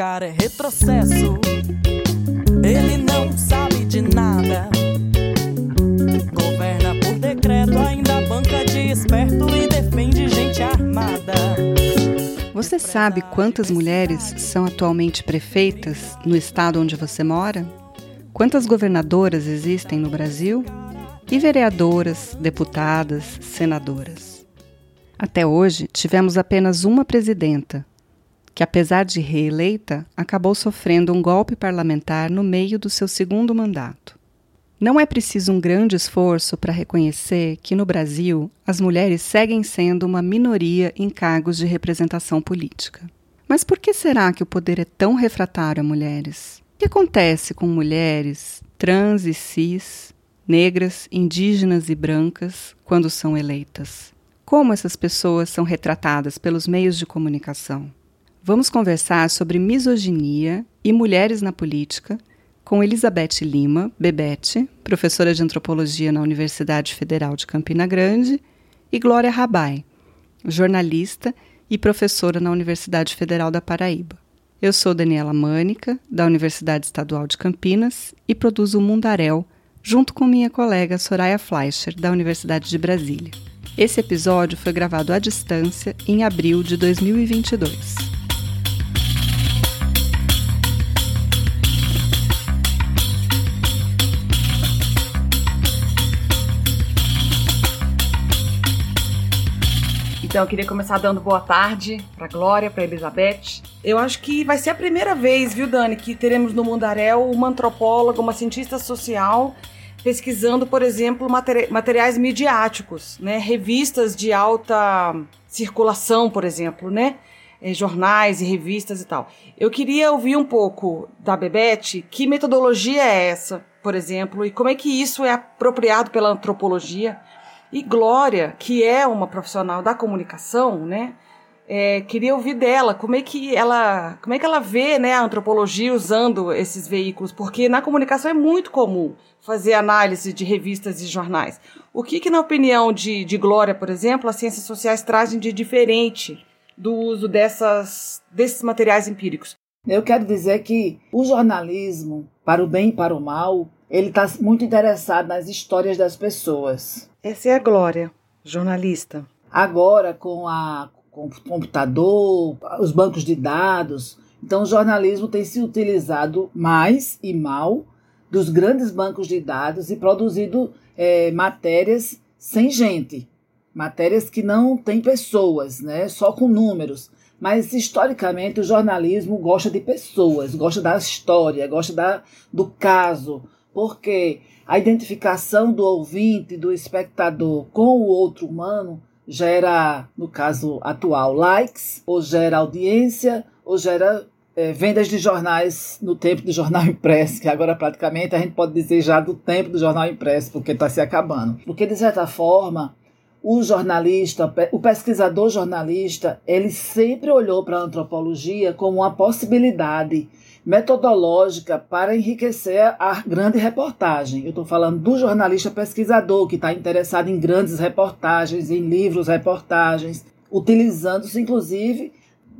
Cara é retrocesso. Ele não sabe de nada. Governa por decreto, ainda banca de esperto e defende gente armada. Você sabe quantas mulheres são atualmente prefeitas no estado onde você mora? Quantas governadoras existem no Brasil? E vereadoras, deputadas, senadoras? Até hoje, tivemos apenas uma presidenta, que, apesar de reeleita, acabou sofrendo um golpe parlamentar no meio do seu segundo mandato. Não é preciso um grande esforço para reconhecer que no Brasil as mulheres seguem sendo uma minoria em cargos de representação política. Mas por que será que o poder é tão refratário a mulheres? O que acontece com mulheres trans e cis, negras, indígenas e brancas quando são eleitas? Como essas pessoas são retratadas pelos meios de comunicação? Vamos conversar sobre misoginia e mulheres na política com Elizabeth Lima, Bebete, professora de antropologia na Universidade Federal de Campina Grande, e Glória Rabai, jornalista e professora na Universidade Federal da Paraíba. Eu sou Daniela Mânica, da Universidade Estadual de Campinas, e produzo o Mundaréu, junto com minha colega Soraya Fleischer, da Universidade de Brasília. Esse episódio foi gravado à distância em abril de 2022. Então, eu queria começar dando boa tarde para Glória, para Elizabeth. Eu acho que vai ser a primeira vez, viu, Dani, que teremos no Mundaréu uma antropóloga, uma cientista social pesquisando, por exemplo, materi materiais midiáticos, né? Revistas de alta circulação, por exemplo, né? É, jornais e revistas e tal. Eu queria ouvir um pouco da Bebete, que metodologia é essa, por exemplo, e como é que isso é apropriado pela antropologia e Glória, que é uma profissional da comunicação, né? É, queria ouvir dela como é que ela como é que ela vê né, a antropologia usando esses veículos porque na comunicação é muito comum fazer análise de revistas e jornais o que, que na opinião de, de Glória por exemplo as ciências sociais trazem de diferente do uso dessas desses materiais empíricos eu quero dizer que o jornalismo para o bem e para o mal ele está muito interessado nas histórias das pessoas essa é a Glória, jornalista. Agora, com a com o computador, os bancos de dados, então o jornalismo tem se utilizado mais e mal dos grandes bancos de dados e produzido é, matérias sem gente, matérias que não têm pessoas, né? Só com números. Mas historicamente o jornalismo gosta de pessoas, gosta da história, gosta da, do caso, porque a identificação do ouvinte, do espectador com o outro humano gera, no caso atual, likes, ou gera audiência, ou gera é, vendas de jornais no tempo do jornal impresso, que agora praticamente a gente pode dizer já do tempo do jornal impresso, porque está se acabando. Porque, de certa forma, o jornalista, o pesquisador jornalista, ele sempre olhou para a antropologia como uma possibilidade metodológica para enriquecer a grande reportagem. Eu estou falando do jornalista pesquisador que está interessado em grandes reportagens, em livros, reportagens, utilizando-se inclusive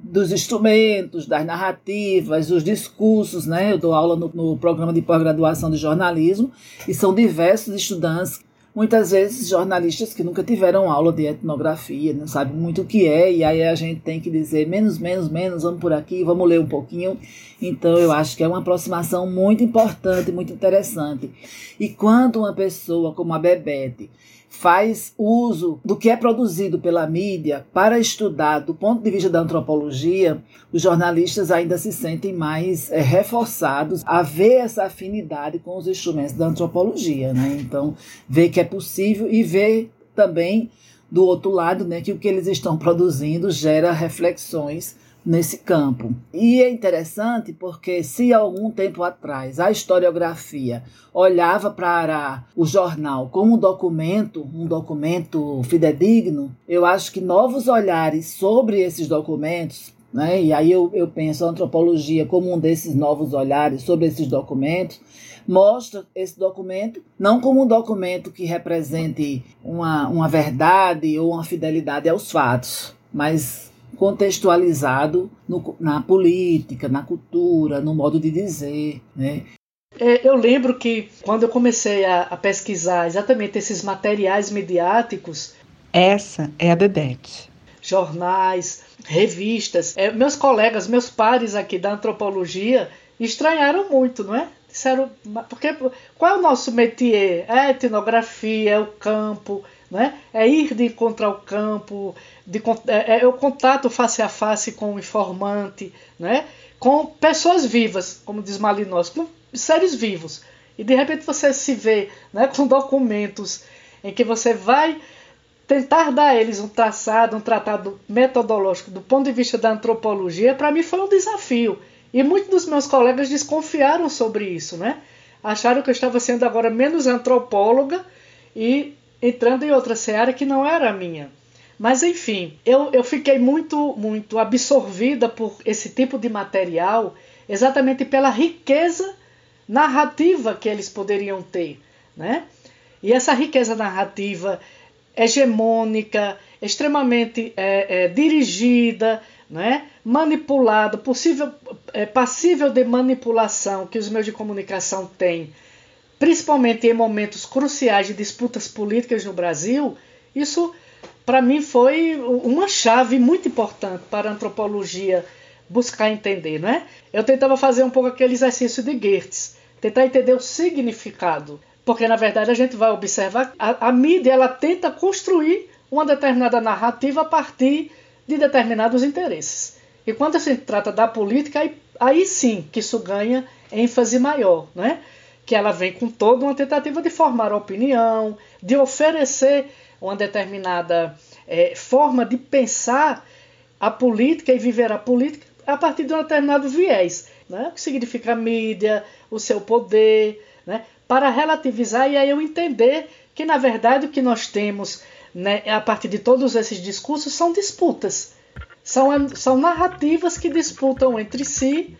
dos instrumentos, das narrativas, dos discursos, né? Eu dou aula no, no programa de pós-graduação de jornalismo e são diversos estudantes muitas vezes jornalistas que nunca tiveram aula de etnografia, não sabem muito o que é, e aí a gente tem que dizer menos, menos, menos, vamos por aqui, vamos ler um pouquinho. Então eu acho que é uma aproximação muito importante, muito interessante. E quando uma pessoa como a Bebete faz uso do que é produzido pela mídia para estudar do ponto de vista da antropologia, os jornalistas ainda se sentem mais é, reforçados a ver essa afinidade com os instrumentos da antropologia, né? Então, ver que é possível e ver também do outro lado, né, que o que eles estão produzindo gera reflexões nesse campo. E é interessante porque se algum tempo atrás a historiografia olhava para o jornal como um documento, um documento fidedigno, eu acho que novos olhares sobre esses documentos né? E aí eu, eu penso a antropologia como um desses novos olhares sobre esses documentos, mostra esse documento não como um documento que represente uma, uma verdade ou uma fidelidade aos fatos, mas contextualizado no, na política, na cultura, no modo de dizer. Né? É, eu lembro que quando eu comecei a, a, pesquisar exatamente esses materiais midiáticos. Essa é a Bebete. Jornais, revistas. É, meus colegas, meus pares aqui da antropologia estranharam muito, não é? Disseram, porque qual é o nosso métier? É a etnografia, é o campo, né? é ir de encontrar o campo, de, é, é, o contato face a face com o informante, né? com pessoas vivas, como diz Malinowski, com seres vivos. E de repente você se vê né, com documentos em que você vai tentar dar a eles um traçado, um tratado metodológico do ponto de vista da antropologia, para mim foi um desafio. E muitos dos meus colegas desconfiaram sobre isso, né? Acharam que eu estava sendo agora menos antropóloga e entrando em outra seara que não era a minha. Mas enfim, eu, eu fiquei muito, muito absorvida por esse tipo de material, exatamente pela riqueza narrativa que eles poderiam ter, né? E essa riqueza narrativa hegemônica, extremamente é, é, dirigida, né? manipulada, possível, é, passível de manipulação que os meios de comunicação têm, principalmente em momentos cruciais de disputas políticas no Brasil, isso para mim foi uma chave muito importante para a antropologia buscar entender, não é? Eu tentava fazer um pouco aquele exercício de Goethe, tentar entender o significado, porque na verdade a gente vai observar a, a mídia ela tenta construir uma determinada narrativa a partir de determinados interesses. E quando se trata da política, aí, aí sim que isso ganha ênfase maior, né? Que ela vem com toda uma tentativa de formar opinião, de oferecer uma determinada é, forma de pensar a política e viver a política a partir de um determinado viés. Né? O que significa a mídia, o seu poder, né? para relativizar e aí eu entender que, na verdade, o que nós temos né, a partir de todos esses discursos são disputas. São, são narrativas que disputam entre si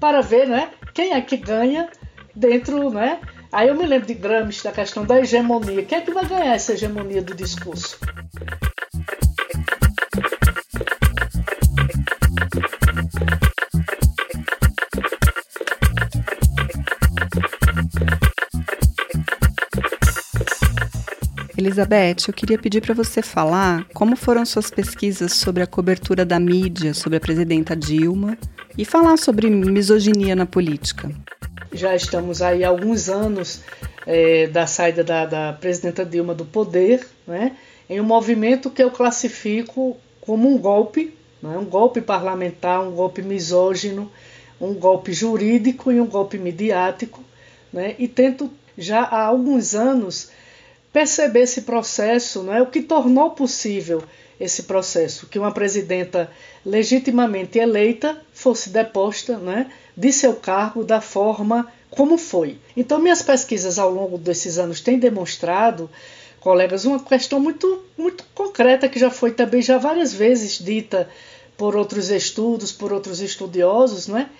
para ver né, quem é que ganha dentro. Né? Aí eu me lembro de Gramsci, da questão da hegemonia. Quem é que vai ganhar essa hegemonia do discurso? Elizabeth, eu queria pedir para você falar como foram suas pesquisas sobre a cobertura da mídia sobre a presidenta Dilma e falar sobre misoginia na política. Já estamos aí há alguns anos é, da saída da, da, presidenta Dilma do poder, né, em um movimento que eu classifico como um golpe, né, um golpe parlamentar, um golpe misógino, um golpe jurídico e um golpe midiático, né, e tento já há alguns anos perceber esse processo, não é o que tornou possível esse processo, que uma presidenta legitimamente eleita fosse deposta né, de seu cargo da forma como foi. Então, minhas pesquisas ao longo desses anos têm demonstrado, colegas, uma questão muito, muito concreta que já foi também já várias vezes dita por outros estudos, por outros estudiosos, né,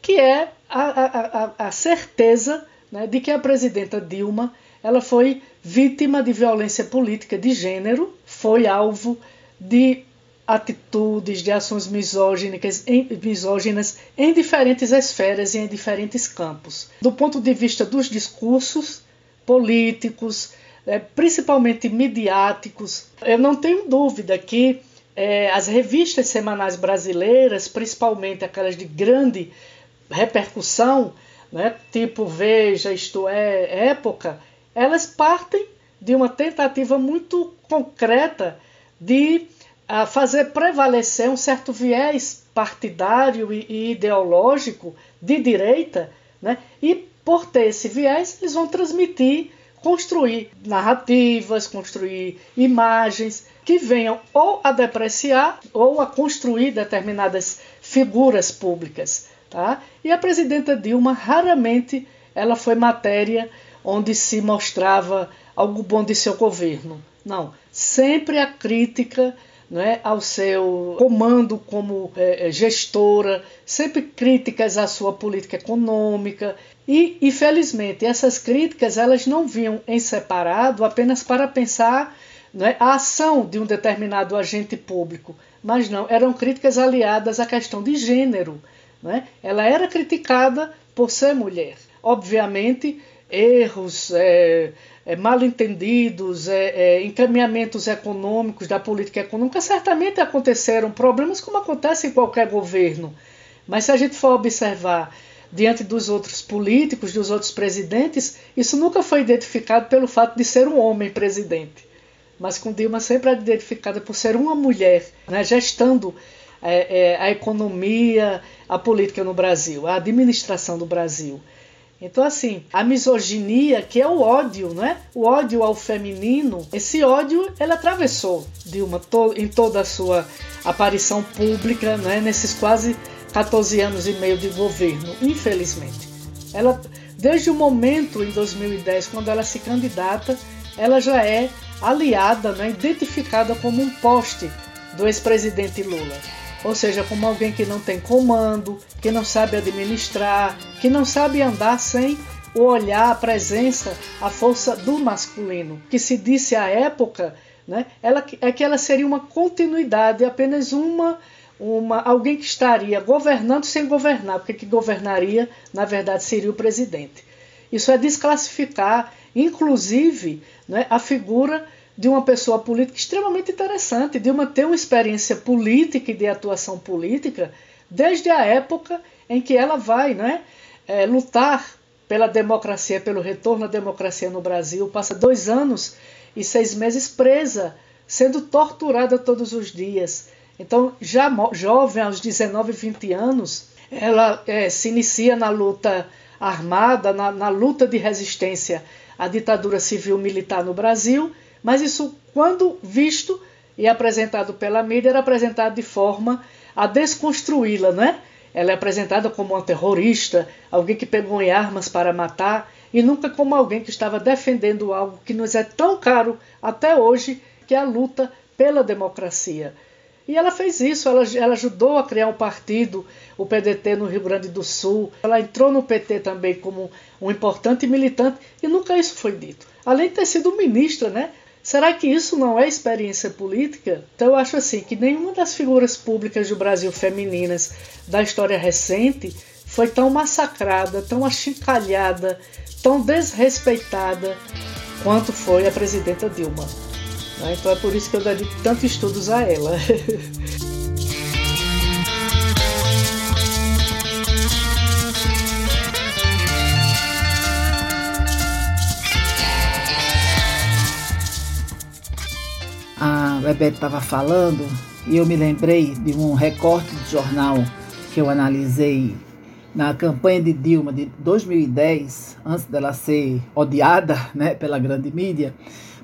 que é a, a, a, certeza né, de que a presidenta Dilma ela foi vítima de violência política de gênero, foi alvo de atitudes, de ações misóginas em, misóginas em diferentes esferas e em diferentes campos. Do ponto de vista dos discursos políticos, é, principalmente midiáticos, eu não tenho dúvida que é, as revistas semanais brasileiras, principalmente aquelas de grande repercussão, né, tipo Veja, Isto É, Época, elas partem de uma tentativa muito concreta de uh, fazer prevalecer um certo viés partidário e, e ideológico de direita, né? e por ter esse viés, eles vão transmitir, construir narrativas, construir imagens que venham ou a depreciar ou a construir determinadas figuras públicas. Tá? E a presidenta Dilma raramente ela foi matéria onde se mostrava algo bom de seu governo. Não, sempre a crítica é, ao seu comando como é, é, gestora, sempre críticas à sua política econômica e, infelizmente, essas críticas elas não vinham em separado apenas para pensar é, a ação de um determinado agente público, mas não, eram críticas aliadas à questão de gênero. Né? Ela era criticada por ser mulher. Obviamente, erros, é, é, mal entendidos, é, é, encaminhamentos econômicos da política econômica certamente aconteceram, problemas como acontece em qualquer governo. Mas se a gente for observar diante dos outros políticos, dos outros presidentes, isso nunca foi identificado pelo fato de ser um homem presidente. Mas com Dilma sempre é identificada por ser uma mulher, né, gestando é, a economia, a política no Brasil, a administração do Brasil. Então, assim, a misoginia, que é o ódio, né? O ódio ao feminino, esse ódio ela atravessou Dilma to em toda a sua aparição pública, né? Nesses quase 14 anos e meio de governo, infelizmente. Ela, desde o momento em 2010, quando ela se candidata, ela já é aliada, né, identificada como um poste do ex-presidente Lula. Ou seja, como alguém que não tem comando, que não sabe administrar, que não sabe andar sem o olhar, a presença, a força do masculino. Que se disse à época né, ela, é que ela seria uma continuidade, apenas uma uma, alguém que estaria governando sem governar, porque que governaria, na verdade, seria o presidente. Isso é desclassificar, inclusive, né, a figura de uma pessoa política extremamente interessante, de uma ter uma experiência política e de atuação política desde a época em que ela vai né, é, lutar pela democracia, pelo retorno à democracia no Brasil, passa dois anos e seis meses presa, sendo torturada todos os dias, então, já jovem, aos 19, 20 anos, ela é, se inicia na luta armada, na, na luta de resistência à ditadura civil-militar no Brasil, mas isso, quando visto e apresentado pela mídia, era apresentado de forma a desconstruí-la, né? Ela é apresentada como uma terrorista, alguém que pegou em armas para matar, e nunca como alguém que estava defendendo algo que nos é tão caro até hoje, que é a luta pela democracia. E ela fez isso, ela, ela ajudou a criar um partido, o PDT no Rio Grande do Sul. Ela entrou no PT também como um importante militante e nunca isso foi dito. Além de ter sido ministra, né? Será que isso não é experiência política? Então eu acho assim que nenhuma das figuras públicas do Brasil femininas da história recente foi tão massacrada, tão achincalhada, tão desrespeitada quanto foi a presidenta Dilma. Né? Então é por isso que eu dedico tantos estudos a ela. Bebeto estava falando e eu me lembrei de um recorte de jornal que eu analisei na campanha de Dilma de 2010, antes dela ser odiada né, pela grande mídia,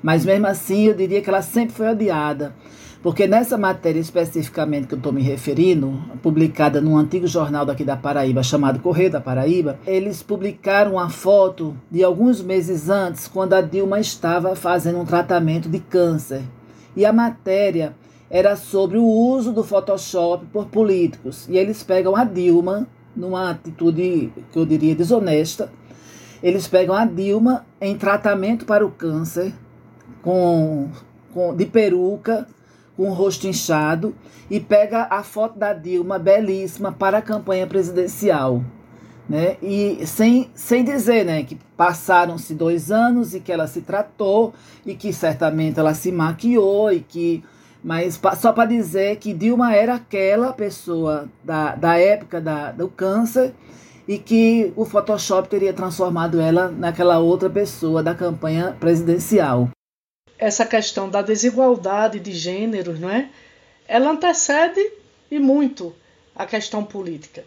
mas mesmo assim, eu diria que ela sempre foi odiada. Porque nessa matéria especificamente que eu estou me referindo, publicada num antigo jornal daqui da Paraíba, chamado Correio da Paraíba, eles publicaram uma foto de alguns meses antes, quando a Dilma estava fazendo um tratamento de câncer. E a matéria era sobre o uso do Photoshop por políticos. E eles pegam a Dilma, numa atitude que eu diria desonesta, eles pegam a Dilma em tratamento para o câncer, com, com de peruca, com o rosto inchado, e pega a foto da Dilma belíssima para a campanha presidencial. Né? E sem, sem dizer né, que passaram-se dois anos e que ela se tratou e que certamente ela se maquiou e que. Mas só para dizer que Dilma era aquela pessoa da, da época da, do câncer e que o Photoshop teria transformado ela naquela outra pessoa da campanha presidencial essa questão da desigualdade de gêneros, não é? Ela antecede e muito a questão política.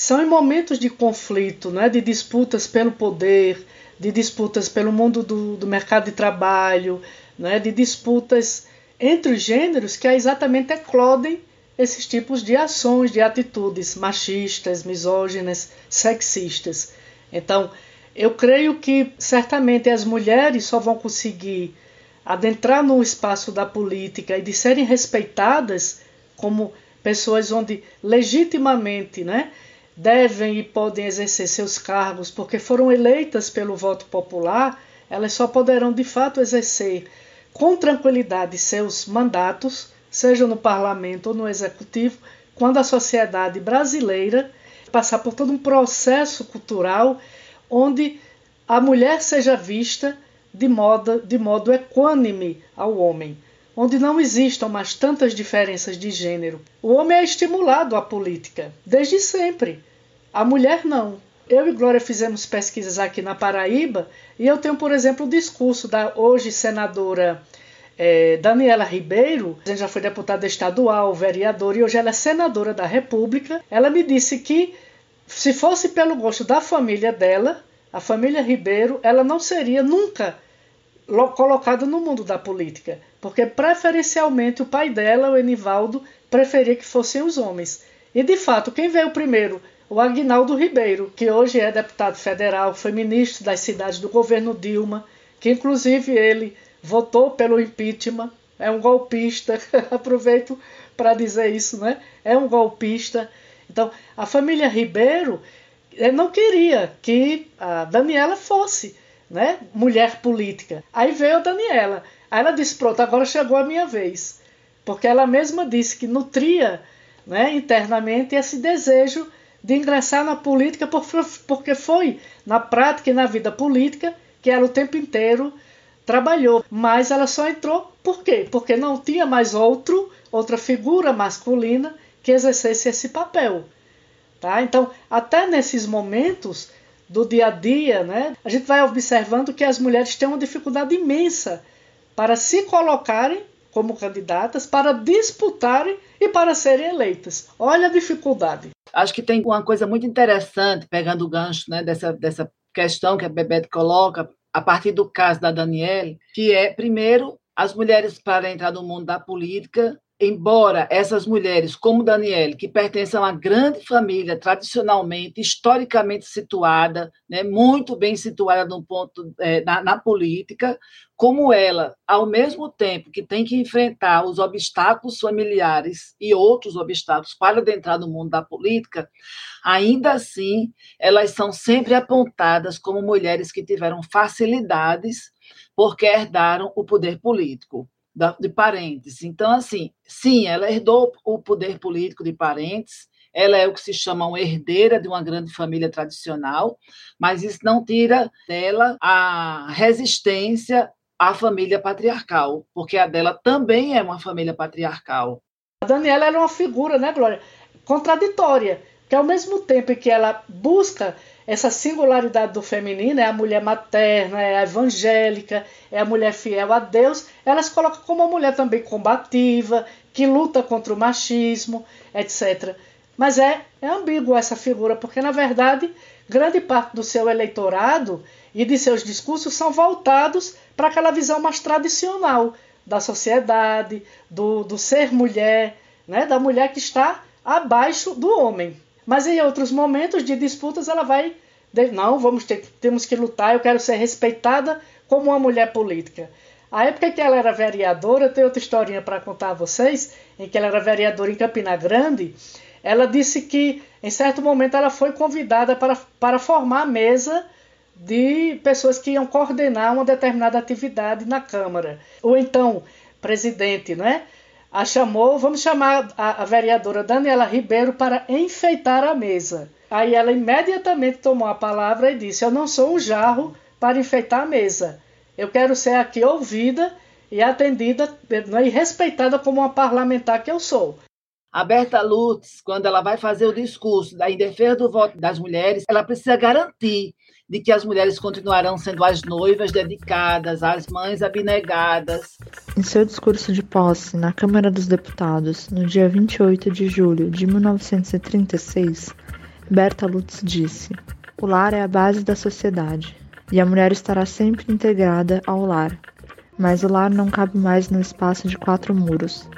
São em momentos de conflito, não é? de disputas pelo poder, de disputas pelo mundo do, do mercado de trabalho, não é? de disputas entre os gêneros que exatamente eclodem esses tipos de ações, de atitudes machistas, misóginas, sexistas. Então, eu creio que certamente as mulheres só vão conseguir adentrar no espaço da política e de serem respeitadas como pessoas onde legitimamente né, devem e podem exercer seus cargos porque foram eleitas pelo voto popular, elas só poderão de fato exercer com tranquilidade seus mandatos, seja no parlamento ou no executivo, quando a sociedade brasileira passar por todo um processo cultural onde a mulher seja vista de modo, de modo equânime ao homem, onde não existam mais tantas diferenças de gênero. O homem é estimulado à política, desde sempre. A mulher não. Eu e Glória fizemos pesquisas aqui na Paraíba e eu tenho, por exemplo, o discurso da hoje senadora é, Daniela Ribeiro, já foi deputada estadual, vereadora e hoje ela é senadora da República. Ela me disse que se fosse pelo gosto da família dela, a família Ribeiro, ela não seria nunca colocada no mundo da política, porque preferencialmente o pai dela, o Enivaldo, preferia que fossem os homens. E de fato, quem veio primeiro? O Agnaldo Ribeiro, que hoje é deputado federal, foi ministro das cidades do governo Dilma, que inclusive ele votou pelo impeachment, é um golpista, aproveito para dizer isso, né? É um golpista. Então, a família Ribeiro eh, não queria que a Daniela fosse né, mulher política. Aí veio a Daniela. Aí ela disse: Pronto, agora chegou a minha vez. Porque ela mesma disse que nutria né, internamente esse desejo de ingressar na política, porque foi na prática e na vida política que ela o tempo inteiro trabalhou. Mas ela só entrou por quê? Porque não tinha mais outro, outra figura masculina que exercesse esse papel. Tá? Então, até nesses momentos do dia a dia, né, a gente vai observando que as mulheres têm uma dificuldade imensa para se colocarem como candidatas, para disputarem e para serem eleitas. Olha a dificuldade. Acho que tem uma coisa muito interessante, pegando o gancho né, dessa, dessa questão que a Bebete coloca, a partir do caso da Daniele, que é, primeiro, as mulheres para entrar no mundo da política embora essas mulheres, como Daniele, que pertencem a uma grande família, tradicionalmente, historicamente situada, né, muito bem situada no ponto é, na, na, política, como ela, ao mesmo tempo que tem que enfrentar os obstáculos familiares e outros obstáculos para adentrar no mundo da política, ainda assim elas são sempre apontadas como mulheres que tiveram facilidades porque herdaram o poder político de parentes. Então, assim, sim, ela herdou o poder político de parentes, ela é o que se chama uma herdeira de uma grande família tradicional, mas isso não tira dela a resistência à família patriarcal, porque a dela também é uma família patriarcal. A Daniela era uma figura, né, Glória, contraditória, que ao mesmo tempo que ela busca essa singularidade do feminino, é a mulher materna, é a evangélica, é a mulher fiel a Deus, ela se coloca como uma mulher também combativa, que luta contra o machismo, etc. Mas é, é ambíguo essa figura, porque na verdade grande parte do seu eleitorado e de seus discursos são voltados para aquela visão mais tradicional da sociedade, do, do ser mulher, né, da mulher que está abaixo do homem. Mas em outros momentos de disputas ela vai não, vamos ter, temos que lutar, eu quero ser respeitada como uma mulher política. A época que ela era vereadora, tem outra historinha para contar a vocês, em que ela era vereadora em Campina Grande, ela disse que em certo momento ela foi convidada para, para formar a mesa de pessoas que iam coordenar uma determinada atividade na Câmara. O então presidente, né? A chamou, vamos chamar a, a vereadora Daniela Ribeiro para enfeitar a mesa. Aí ela imediatamente tomou a palavra e disse: Eu não sou um jarro para enfeitar a mesa. Eu quero ser aqui ouvida e atendida né, e respeitada como uma parlamentar que eu sou. A Berta Lutz, quando ela vai fazer o discurso em defesa do voto das mulheres, ela precisa garantir de que as mulheres continuarão sendo as noivas dedicadas, as mães abnegadas. Em seu discurso de posse na Câmara dos Deputados, no dia 28 de julho de 1936, Berta Lutz disse: O lar é a base da sociedade, e a mulher estará sempre integrada ao lar. Mas o lar não cabe mais no espaço de quatro muros.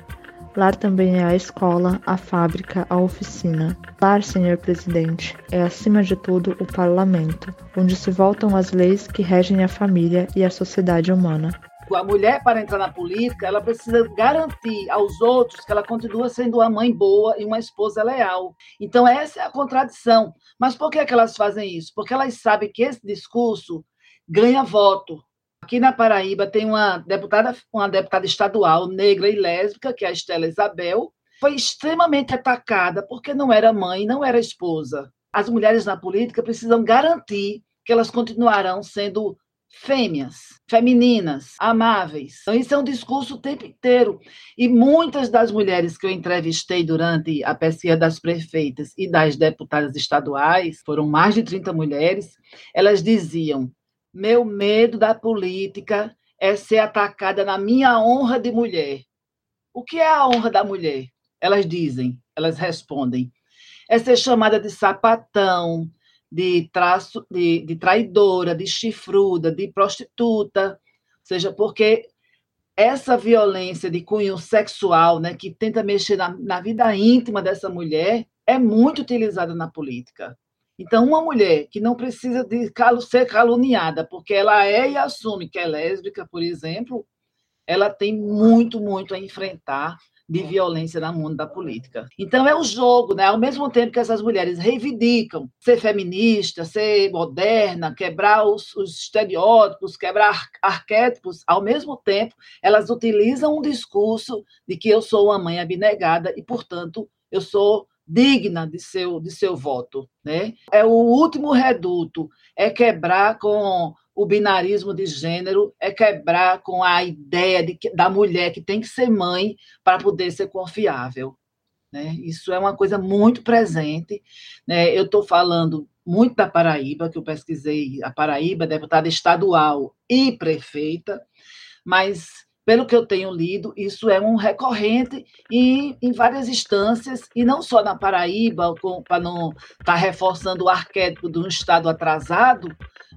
Lar também é a escola, a fábrica, a oficina. Lar, senhor presidente, é acima de tudo o parlamento, onde se voltam as leis que regem a família e a sociedade humana. A mulher, para entrar na política, ela precisa garantir aos outros que ela continua sendo uma mãe boa e uma esposa leal. Então, essa é a contradição. Mas por que, é que elas fazem isso? Porque elas sabem que esse discurso ganha voto, Aqui na Paraíba tem uma deputada, uma deputada estadual negra e lésbica, que é a Estela Isabel, foi extremamente atacada porque não era mãe, não era esposa. As mulheres na política precisam garantir que elas continuarão sendo fêmeas, femininas, amáveis. Então, isso é um discurso o tempo inteiro. E muitas das mulheres que eu entrevistei durante a pesquisa das prefeitas e das deputadas estaduais, foram mais de 30 mulheres, elas diziam: meu medo da política é ser atacada na minha honra de mulher. O que é a honra da mulher? Elas dizem, elas respondem. É ser chamada de sapatão, de, traço, de, de traidora, de chifruda, de prostituta, seja porque essa violência de cunho sexual, né, que tenta mexer na, na vida íntima dessa mulher, é muito utilizada na política. Então, uma mulher que não precisa de ser caluniada, porque ela é e assume que é lésbica, por exemplo, ela tem muito, muito a enfrentar de violência no mundo da política. Então é o jogo, né? Ao mesmo tempo que essas mulheres reivindicam ser feminista, ser moderna, quebrar os, os estereótipos, quebrar arquétipos, ao mesmo tempo elas utilizam um discurso de que eu sou uma mãe abnegada e, portanto, eu sou digna de seu, de seu voto. Né? É o último reduto, é quebrar com o binarismo de gênero, é quebrar com a ideia de, da mulher que tem que ser mãe para poder ser confiável. Né? Isso é uma coisa muito presente. Né? Eu estou falando muito da Paraíba, que eu pesquisei a Paraíba, deputada estadual e prefeita, mas pelo que eu tenho lido, isso é um recorrente em, em várias instâncias, e não só na Paraíba, para não estar tá reforçando o arquétipo de um Estado atrasado,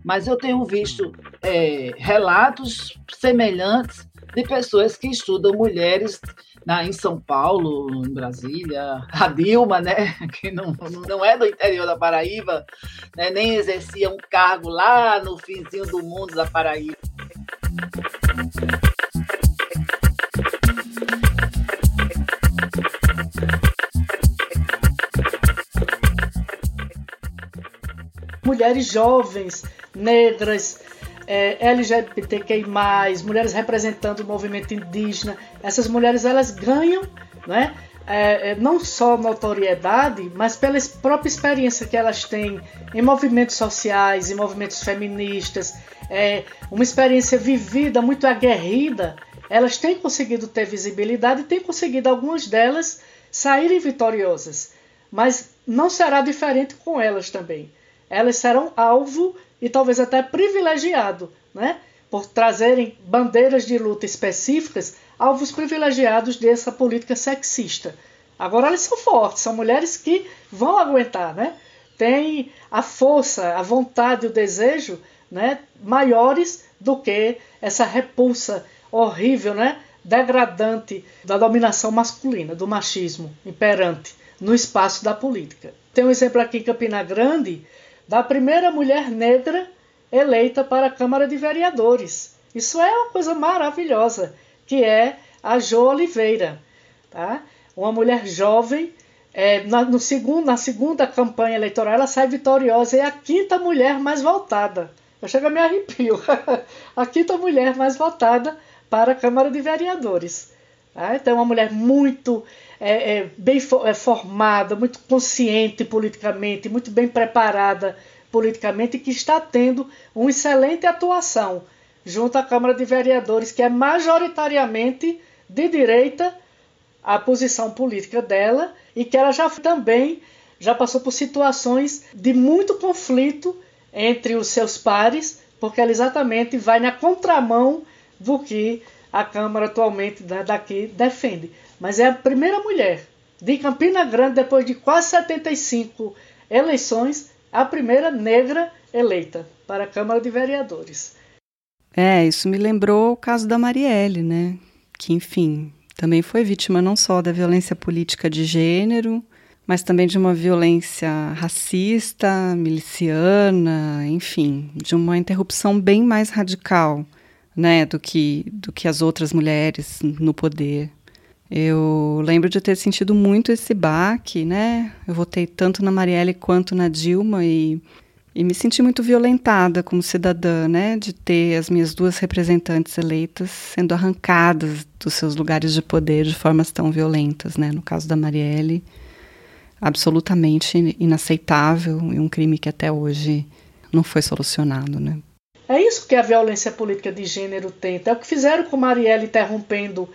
mas eu tenho visto é, relatos semelhantes de pessoas que estudam mulheres na, em São Paulo, em Brasília, a Dilma, né, que não, não é do interior da Paraíba, né, nem exercia um cargo lá no finzinho do mundo da Paraíba. Mulheres jovens negras, é, LGBTQI+, mulheres representando o movimento indígena, essas mulheres elas ganham, né? É, é, não só notoriedade, mas pela própria experiência que elas têm em movimentos sociais, em movimentos feministas, é, uma experiência vivida, muito aguerrida, elas têm conseguido ter visibilidade e têm conseguido algumas delas saírem vitoriosas. Mas não será diferente com elas também. Elas serão alvo e talvez até privilegiado, né? por trazerem bandeiras de luta específicas, alvos privilegiados dessa política sexista. Agora elas são fortes, são mulheres que vão aguentar, né? Têm a força, a vontade, o desejo, né, maiores do que essa repulsa horrível, né, degradante da dominação masculina, do machismo imperante no espaço da política. Tem um exemplo aqui em Campina Grande da primeira mulher negra eleita para a Câmara de Vereadores. Isso é uma coisa maravilhosa, que é a Jo Oliveira, tá? Uma mulher jovem, é, na, no segundo, na segunda campanha eleitoral, ela sai vitoriosa e é a quinta mulher mais votada. Eu chego a me arrepio. a quinta mulher mais votada para a Câmara de Vereadores. Tá? Então, é uma mulher muito é, é, bem é, formada, muito consciente politicamente, muito bem preparada politicamente que está tendo uma excelente atuação junto à Câmara de Vereadores, que é majoritariamente de direita a posição política dela e que ela já também já passou por situações de muito conflito entre os seus pares, porque ela exatamente vai na contramão do que a Câmara atualmente daqui defende mas é a primeira mulher de Campina Grande, depois de quase 75 eleições, a primeira negra eleita para a Câmara de Vereadores. É, isso me lembrou o caso da Marielle, né? Que, enfim, também foi vítima não só da violência política de gênero, mas também de uma violência racista, miliciana, enfim, de uma interrupção bem mais radical, né, do que do que as outras mulheres no poder. Eu lembro de ter sentido muito esse baque, né? Eu votei tanto na Marielle quanto na Dilma e E me senti muito violentada como cidadã, né, de ter as minhas duas representantes eleitas sendo arrancadas dos seus lugares de poder de formas tão violentas, né? No caso da Marielle, absolutamente inaceitável e um crime que até hoje não foi solucionado, né? É isso que a violência política de gênero tenta. É o que fizeram com Marielle interrompendo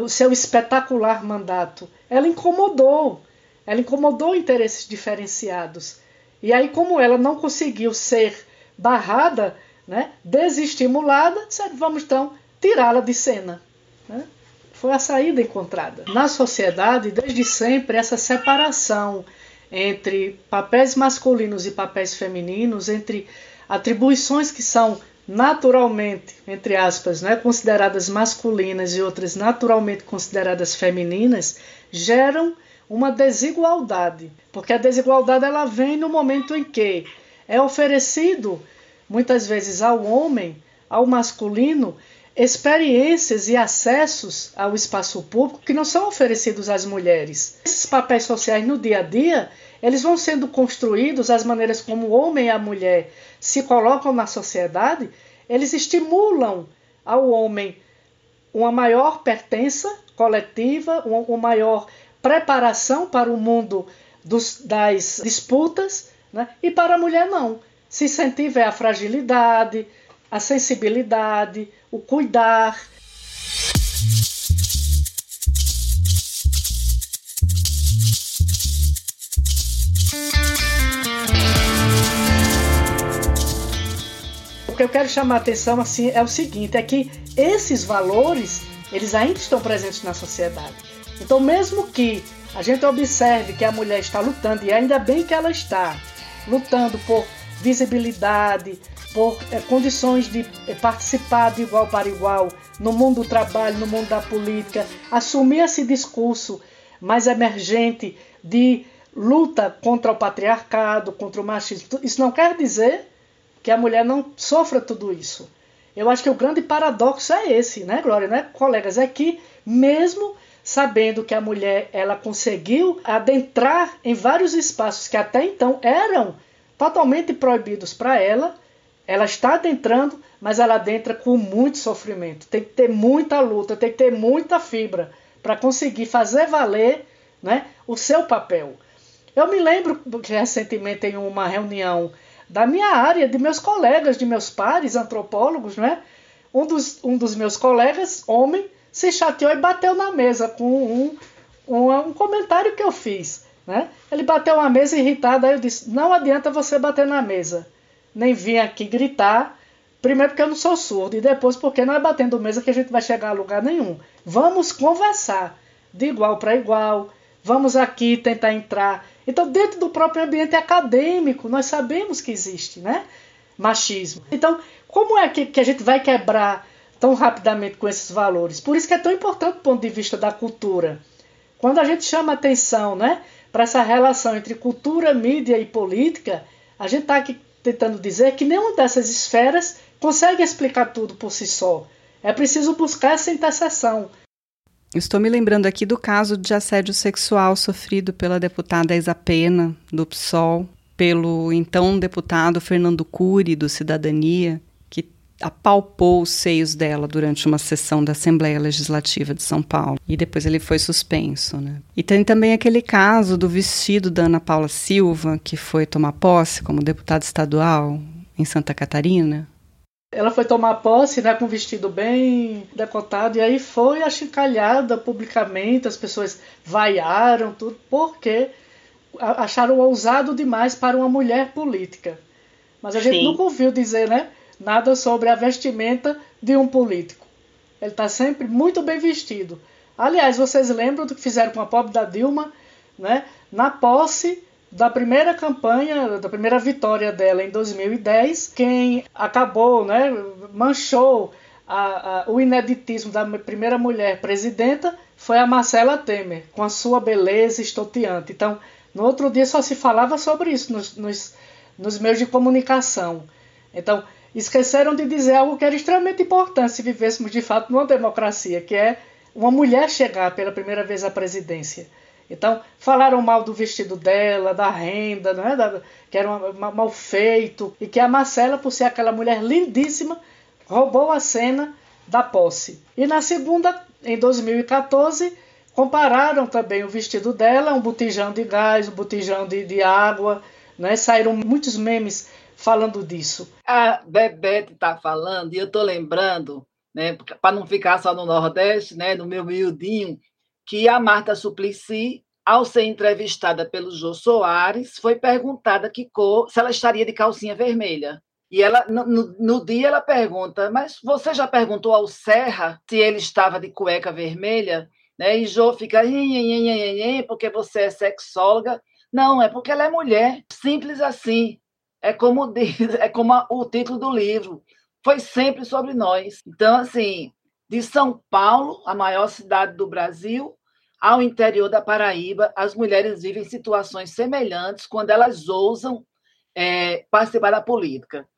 o seu espetacular mandato. Ela incomodou. Ela incomodou interesses diferenciados. E aí, como ela não conseguiu ser barrada, né, desestimulada, disseram, vamos então tirá-la de cena. Né? Foi a saída encontrada. Na sociedade, desde sempre, essa separação entre papéis masculinos e papéis femininos, entre atribuições que são naturalmente, entre aspas, né, consideradas masculinas e outras naturalmente consideradas femininas, geram uma desigualdade, porque a desigualdade ela vem no momento em que é oferecido muitas vezes ao homem, ao masculino, experiências e acessos ao espaço público que não são oferecidos às mulheres. Esses papéis sociais no dia a dia, eles vão sendo construídos, as maneiras como o homem e a mulher se colocam na sociedade, eles estimulam ao homem uma maior pertença coletiva, uma, maior preparação para o mundo dos, das disputas, né? e para a mulher não. Se incentiva a fragilidade, a sensibilidade, o cuidar. O que eu quero chamar a atenção assim é o seguinte, é que esses valores, eles ainda estão presentes na sociedade. Então, mesmo que a gente observe que a mulher está lutando, e ainda bem que ela está lutando por visibilidade, por é, condições de é, participar de igual para igual no mundo do trabalho, no mundo da política, assumir esse discurso mais emergente de luta contra o patriarcado, contra o machismo. Isso não quer dizer que a mulher não sofra tudo isso. Eu acho que o grande paradoxo é esse, né, Glória, né, colegas? É que mesmo sabendo que a mulher ela conseguiu adentrar em vários espaços que até então eram totalmente proibidos para ela, ela está adentrando, mas ela adentra com muito sofrimento. Tem que ter muita luta, tem que ter muita fibra para conseguir fazer valer né, o seu papel. Eu me lembro que recentemente em uma reunião da minha área, de meus colegas, de meus pares, antropólogos, né? Um dos, um dos meus colegas, homem, se chateou e bateu na mesa com um, um, um comentário que eu fiz. Né? Ele bateu na mesa irritado, aí eu disse: Não adianta você bater na mesa, nem vir aqui gritar. Primeiro, porque eu não sou surdo, e depois, porque não é batendo mesa que a gente vai chegar a lugar nenhum. Vamos conversar de igual para igual, vamos aqui tentar entrar. Então, dentro do próprio ambiente acadêmico, nós sabemos que existe né? machismo. Então, como é que, que a gente vai quebrar tão rapidamente com esses valores. Por isso que é tão importante do ponto de vista da cultura. Quando a gente chama atenção né, para essa relação entre cultura, mídia e política, a gente está aqui tentando dizer que nenhuma dessas esferas consegue explicar tudo por si só. É preciso buscar essa interseção. Estou me lembrando aqui do caso de assédio sexual sofrido pela deputada Isa Pena, do PSOL, pelo então deputado Fernando Cury, do Cidadania, apalpou os seios dela durante uma sessão da Assembleia Legislativa de São Paulo. E depois ele foi suspenso. Né? E tem também aquele caso do vestido da Ana Paula Silva, que foi tomar posse como deputada estadual em Santa Catarina. Ela foi tomar posse né, com um vestido bem decotado e aí foi achincalhada publicamente, as pessoas vaiaram tudo, porque acharam ousado demais para uma mulher política. Mas a Sim. gente nunca ouviu dizer, né? Nada sobre a vestimenta de um político. Ele está sempre muito bem vestido. Aliás, vocês lembram do que fizeram com a pobre da Dilma, né? Na posse da primeira campanha, da primeira vitória dela em 2010, quem acabou, né, manchou a, a, o ineditismo da primeira mulher presidenta foi a Marcela Temer, com a sua beleza estonteante. Então, no outro dia só se falava sobre isso nos, nos, nos meios de comunicação. Então, esqueceram de dizer algo que era extremamente importante se vivêssemos de fato numa democracia, que é uma mulher chegar pela primeira vez à presidência. Então, falaram mal do vestido dela, da renda, não é? Da, que era uma, uma, mal feito, e que a Marcela, por ser aquela mulher lindíssima, roubou a cena da posse. E na segunda, em 2014, compararam também o vestido dela, um botijão de gás, um botijão de, de água, né? saíram muitos memes falando disso. A Bebete está falando, e eu estou lembrando, né, para não ficar só no Nordeste, né, no meu miudinho, que a Marta Suplicy, ao ser entrevistada pelo Jô Soares, foi perguntada que cor, se ela estaria de calcinha vermelha. E ela, no, no, dia ela pergunta, mas você já perguntou ao Serra se ele estava de cueca vermelha? Né? E Jô fica, porque você é sexóloga. Não, é porque ela é mulher. Simples assim. É como diz, é como o título do livro. Foi sempre sobre nós. Então, assim, de São Paulo, a maior cidade do Brasil, ao interior da Paraíba, as mulheres vivem situações semelhantes quando elas ousam é, participar da política.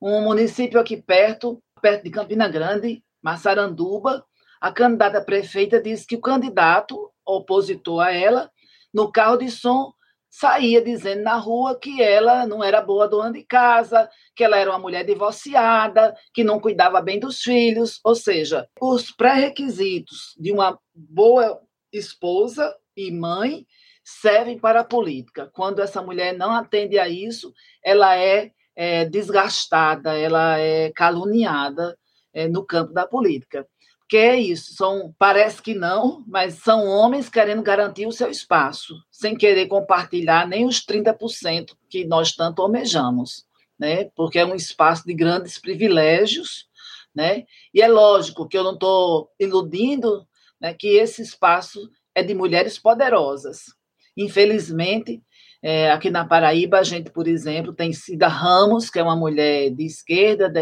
Um município aqui perto, perto de Campina Grande, Massaranduba, a candidata prefeita disse que o candidato opositor a ela, no carro de som, saía dizendo na rua que ela não era boa dona de casa, que ela era uma mulher divorciada, que não cuidava bem dos filhos, ou seja, os pré-requisitos de uma boa esposa e mãe servem para a política. Quando essa mulher não atende a isso, ela é, é desgastada, ela é caluniada é, no campo da política que é isso, são, parece que não, mas são homens querendo garantir o seu espaço, sem querer compartilhar nem os 30% que nós tanto almejamos, né? Porque é um espaço de grandes privilégios, né? E é lógico que eu não estou iludindo né, que esse espaço é de mulheres poderosas. Infelizmente, é, aqui na Paraíba, a gente, por exemplo, tem Cida Ramos, que é uma mulher de esquerda,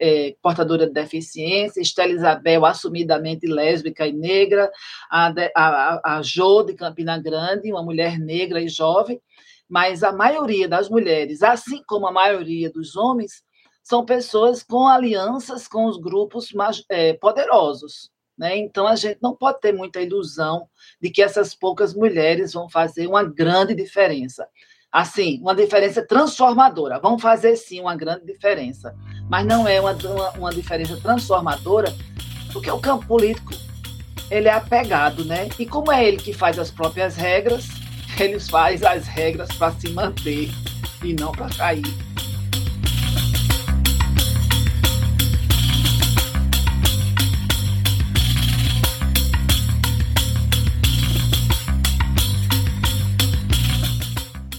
é, portadora de deficiência, Estela Isabel, assumidamente lésbica e negra, a, a, a Jo de Campina Grande, uma mulher negra e jovem, mas a maioria das mulheres, assim como a maioria dos homens, são pessoas com alianças com os grupos mais, é, poderosos. Né? Então, a gente não pode ter muita ilusão de que essas poucas mulheres vão fazer uma grande diferença. Assim, uma diferença transformadora. Vão fazer, sim, uma grande diferença. Mas não é uma, uma, uma diferença transformadora, porque o campo político ele é apegado, né? E como é ele que faz as próprias regras, ele faz as regras para se manter e não para cair.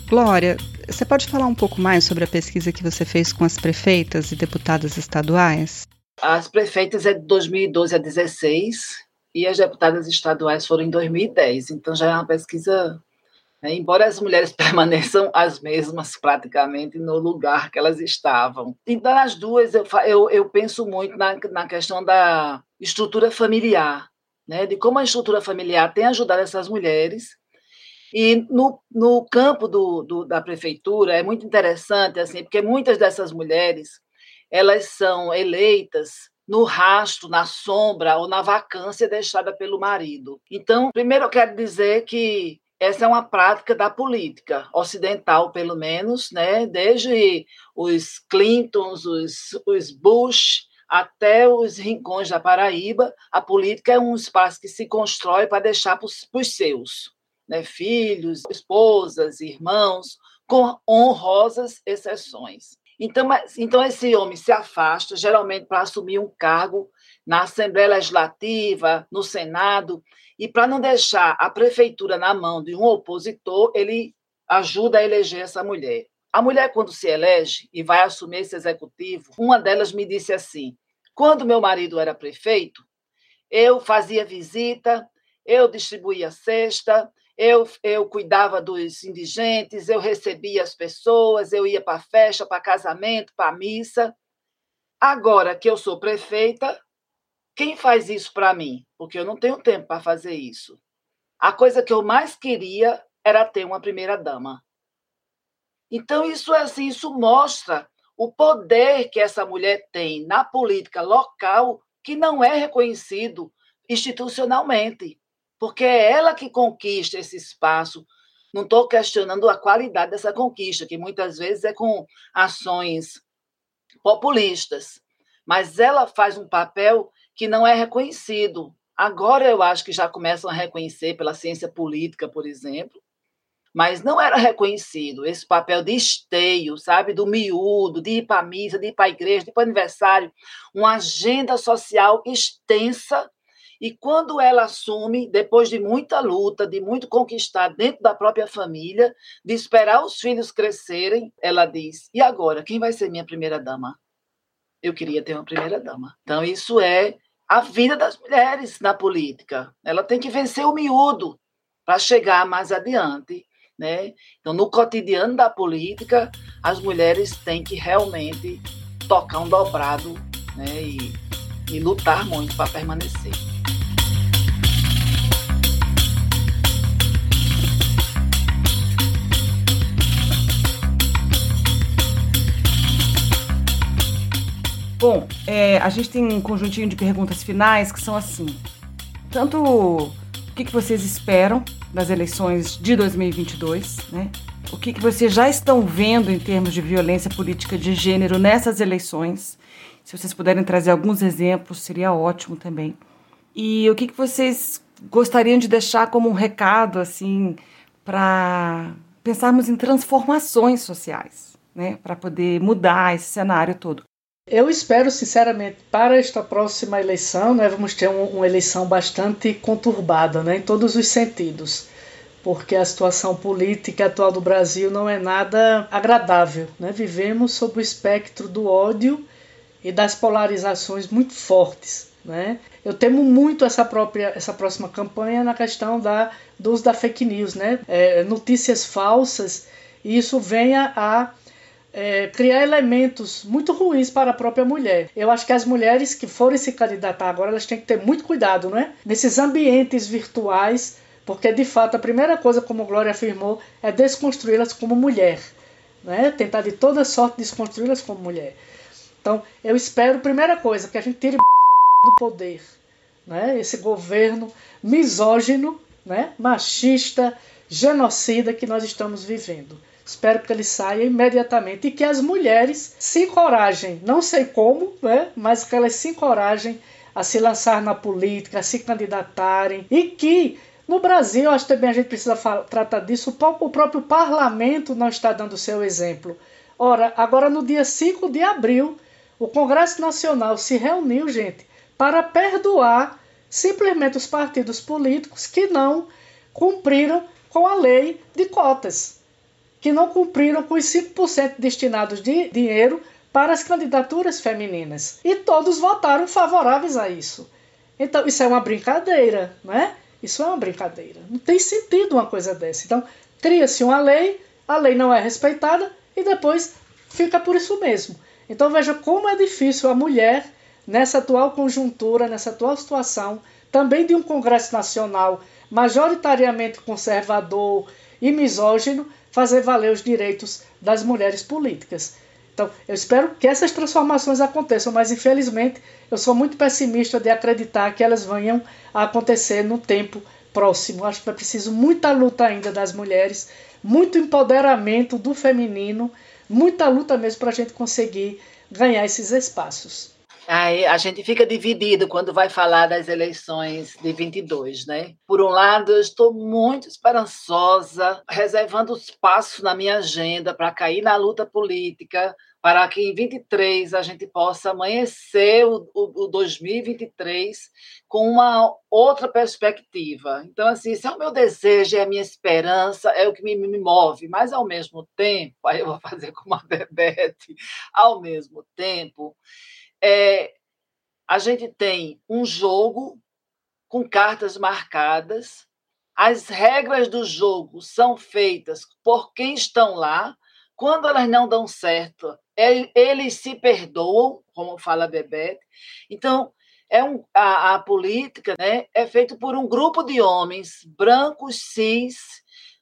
Glória, você pode falar um pouco mais sobre a pesquisa que você fez com as prefeitas e deputadas estaduais? As prefeitas é de 2012 a 2016 e as deputadas estaduais foram em 2010. Então já é uma pesquisa, né, embora as mulheres permaneçam as mesmas praticamente no lugar que elas estavam. Então as duas eu, eu, eu penso muito na, na questão da estrutura familiar, né, de como a estrutura familiar tem ajudado essas mulheres e no, no campo do, do, da prefeitura é muito interessante, assim, porque muitas dessas mulheres elas são eleitas no rastro, na sombra ou na vacância deixada pelo marido. Então, primeiro eu quero dizer que essa é uma prática da política ocidental, pelo menos, né? desde os Clintons, os, os Bush, até os rincões da Paraíba, a política é um espaço que se constrói para deixar para os seus né, filhos, esposas, irmãos, com honrosas exceções. Então, então esse homem se afasta, geralmente para assumir um cargo na Assembleia Legislativa, no Senado, e para não deixar a prefeitura na mão de um opositor, ele ajuda a eleger essa mulher. A mulher, quando se elege e vai assumir esse executivo, uma delas me disse assim: quando meu marido era prefeito, eu fazia visita, eu distribuía cesta, eu, eu cuidava dos indigentes, eu recebia as pessoas, eu ia para festa, para casamento, para missa. Agora que eu sou prefeita, quem faz isso para mim? Porque eu não tenho tempo para fazer isso. A coisa que eu mais queria era ter uma primeira dama. Então isso é assim, isso mostra o poder que essa mulher tem na política local que não é reconhecido institucionalmente. Porque é ela que conquista esse espaço. Não estou questionando a qualidade dessa conquista, que muitas vezes é com ações populistas, mas ela faz um papel que não é reconhecido. Agora eu acho que já começam a reconhecer pela ciência política, por exemplo, mas não era reconhecido esse papel de esteio, sabe, do miúdo, de ir para a missa, de ir para a igreja, de ir para o aniversário, uma agenda social extensa. E quando ela assume, depois de muita luta, de muito conquistar dentro da própria família, de esperar os filhos crescerem, ela diz: e agora, quem vai ser minha primeira dama? Eu queria ter uma primeira dama. Então, isso é a vida das mulheres na política. Ela tem que vencer o miúdo para chegar mais adiante. Né? Então, no cotidiano da política, as mulheres têm que realmente tocar um dobrado né? e, e lutar muito para permanecer. Bom, é, a gente tem um conjuntinho de perguntas finais que são assim. Tanto o que, que vocês esperam das eleições de 2022, né? O que, que vocês já estão vendo em termos de violência política de gênero nessas eleições? Se vocês puderem trazer alguns exemplos, seria ótimo também. E o que, que vocês gostariam de deixar como um recado, assim, para pensarmos em transformações sociais, né? Para poder mudar esse cenário todo. Eu espero, sinceramente, para esta próxima eleição, né, vamos ter um, uma eleição bastante conturbada né, em todos os sentidos, porque a situação política atual do Brasil não é nada agradável. Né? Vivemos sob o espectro do ódio e das polarizações muito fortes. Né? Eu temo muito essa própria essa próxima campanha na questão da, do uso da fake news, né? É, notícias falsas, e isso venha a é, criar elementos muito ruins para a própria mulher. Eu acho que as mulheres que forem se candidatar agora, elas têm que ter muito cuidado, né? Nesses ambientes virtuais, porque de fato a primeira coisa, como Glória afirmou, é desconstruí-las como mulher. Né? Tentar de toda sorte desconstruí-las como mulher. Então, eu espero, primeira coisa, que a gente tire Bolsonaro do poder. Né? Esse governo misógino, né? machista, genocida que nós estamos vivendo. Espero que ele saia imediatamente e que as mulheres se encorajem, não sei como, né, mas que elas se encorajem a se lançar na política, a se candidatarem e que no Brasil, acho que também a gente precisa tratar disso, o próprio parlamento não está dando seu exemplo. Ora, agora no dia 5 de abril, o Congresso Nacional se reuniu, gente, para perdoar simplesmente os partidos políticos que não cumpriram com a lei de cotas que não cumpriram com os 5% destinados de dinheiro para as candidaturas femininas. E todos votaram favoráveis a isso. Então, isso é uma brincadeira, não é? Isso é uma brincadeira. Não tem sentido uma coisa dessa. Então, cria-se uma lei, a lei não é respeitada e depois fica por isso mesmo. Então, veja como é difícil a mulher, nessa atual conjuntura, nessa atual situação, também de um Congresso Nacional majoritariamente conservador e misógino, fazer valer os direitos das mulheres políticas. Então, eu espero que essas transformações aconteçam, mas infelizmente eu sou muito pessimista de acreditar que elas venham a acontecer no tempo próximo. Acho que é preciso muita luta ainda das mulheres, muito empoderamento do feminino, muita luta mesmo para a gente conseguir ganhar esses espaços. Aí a gente fica dividido quando vai falar das eleições de 22, né? Por um lado, eu estou muito esperançosa, reservando espaço na minha agenda para cair na luta política, para que em 23 a gente possa amanhecer o, o, o 2023 com uma outra perspectiva. Então, assim, esse é o meu desejo, é a minha esperança, é o que me, me move, mas ao mesmo tempo, aí eu vou fazer como a Bebete, ao mesmo tempo é, a gente tem um jogo com cartas marcadas, as regras do jogo são feitas por quem estão lá. Quando elas não dão certo, eles se perdoam, como fala Bebete. Então, é um, a, a política né, é feita por um grupo de homens brancos, cis,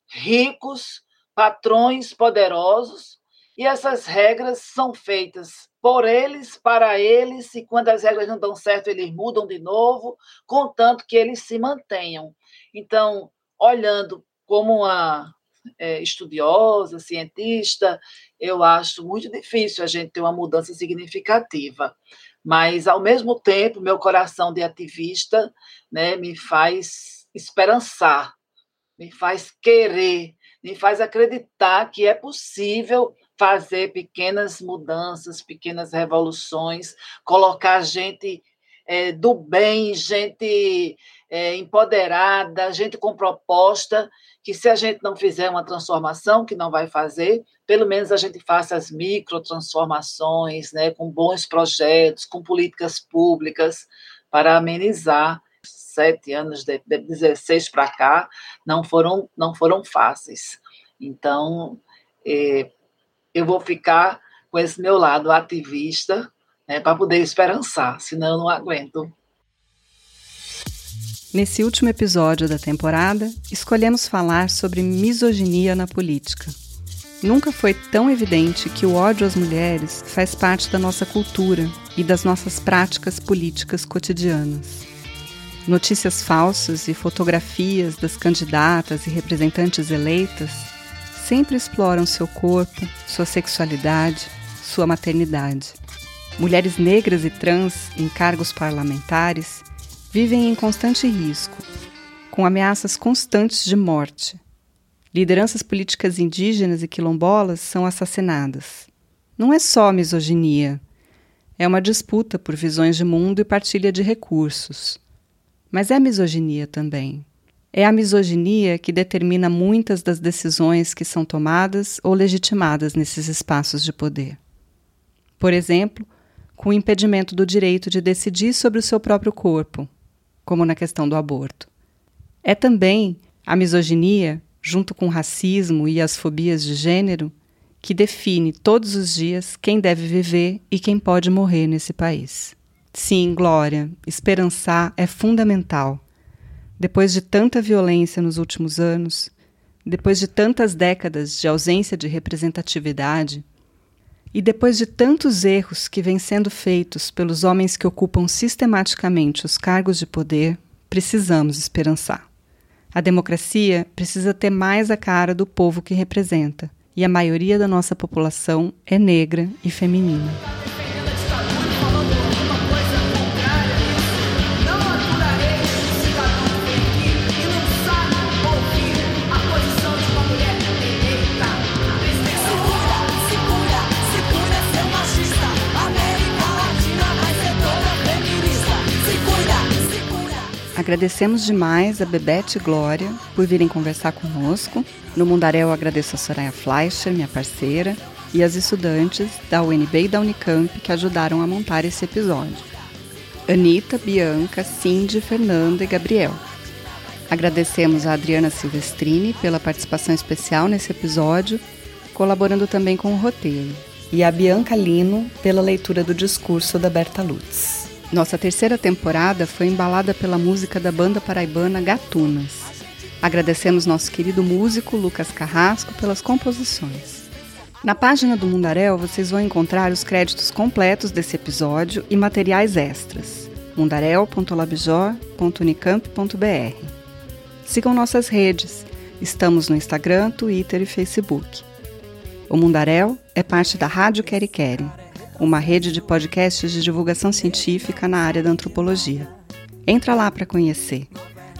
ricos, patrões poderosos, e essas regras são feitas por eles, para eles, e quando as regras não dão certo, eles mudam de novo, contanto que eles se mantenham. Então, olhando como uma é, estudiosa, cientista, eu acho muito difícil a gente ter uma mudança significativa. Mas, ao mesmo tempo, meu coração de ativista né, me faz esperançar, me faz querer, me faz acreditar que é possível fazer pequenas mudanças, pequenas revoluções, colocar gente é, do bem, gente é, empoderada, gente com proposta, que se a gente não fizer uma transformação, que não vai fazer, pelo menos a gente faça as micro transformações, né, com bons projetos, com políticas públicas para amenizar sete anos de, de 16 para cá não foram não foram fáceis. Então é, eu vou ficar com esse meu lado ativista né, para poder esperançar, senão eu não aguento. Nesse último episódio da temporada, escolhemos falar sobre misoginia na política. Nunca foi tão evidente que o ódio às mulheres faz parte da nossa cultura e das nossas práticas políticas cotidianas. Notícias falsas e fotografias das candidatas e representantes eleitas sempre exploram seu corpo, sua sexualidade, sua maternidade. Mulheres negras e trans em cargos parlamentares vivem em constante risco, com ameaças constantes de morte. Lideranças políticas indígenas e quilombolas são assassinadas. Não é só misoginia, é uma disputa por visões de mundo e partilha de recursos. Mas é misoginia também. É a misoginia que determina muitas das decisões que são tomadas ou legitimadas nesses espaços de poder. Por exemplo, com o impedimento do direito de decidir sobre o seu próprio corpo, como na questão do aborto. É também a misoginia, junto com o racismo e as fobias de gênero, que define todos os dias quem deve viver e quem pode morrer nesse país. Sim, Glória, esperançar é fundamental. Depois de tanta violência nos últimos anos, depois de tantas décadas de ausência de representatividade, e depois de tantos erros que vêm sendo feitos pelos homens que ocupam sistematicamente os cargos de poder, precisamos esperançar. A democracia precisa ter mais a cara do povo que representa, e a maioria da nossa população é negra e feminina. Agradecemos demais a Bebete e Glória por virem conversar conosco. No Mundaréu, agradeço a Soraya Fleischer, minha parceira, e as estudantes da UNB e da Unicamp que ajudaram a montar esse episódio. Anitta, Bianca, Cindy, Fernanda e Gabriel. Agradecemos a Adriana Silvestrini pela participação especial nesse episódio, colaborando também com o roteiro, e a Bianca Lino pela leitura do discurso da Berta Lutz. Nossa terceira temporada foi embalada pela música da banda paraibana Gatunas. Agradecemos nosso querido músico Lucas Carrasco pelas composições. Na página do Mundaréu vocês vão encontrar os créditos completos desse episódio e materiais extras. mundarel.labjor.unicamp.br Sigam nossas redes. Estamos no Instagram, Twitter e Facebook. O Mundaréu é parte da Rádio Queri uma rede de podcasts de divulgação científica na área da antropologia. Entra lá para conhecer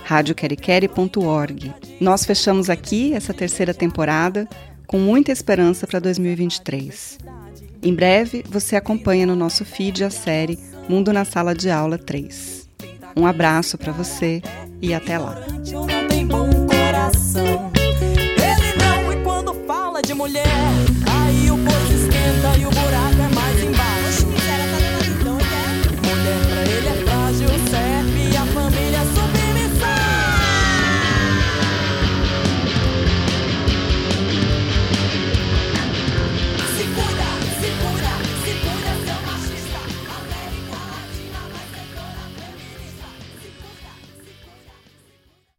radioqueriqueri.org. Nós fechamos aqui essa terceira temporada com muita esperança para 2023. Em breve, você acompanha no nosso feed a série Mundo na Sala de Aula 3. Um abraço para você e até lá.